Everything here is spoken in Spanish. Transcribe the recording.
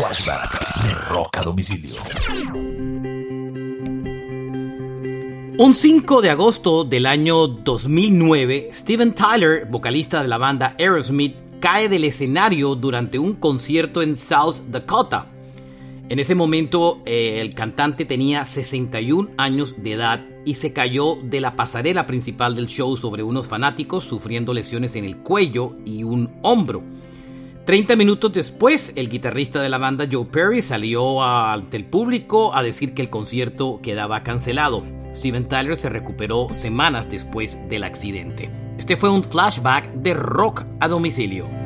Flashback de a Domicilio. Un 5 de agosto del año 2009, Steven Tyler, vocalista de la banda Aerosmith, cae del escenario durante un concierto en South Dakota. En ese momento eh, el cantante tenía 61 años de edad y se cayó de la pasarela principal del show sobre unos fanáticos sufriendo lesiones en el cuello y un hombro. 30 minutos después, el guitarrista de la banda Joe Perry salió ante el público a decir que el concierto quedaba cancelado. Steven Tyler se recuperó semanas después del accidente. Este fue un flashback de rock a domicilio.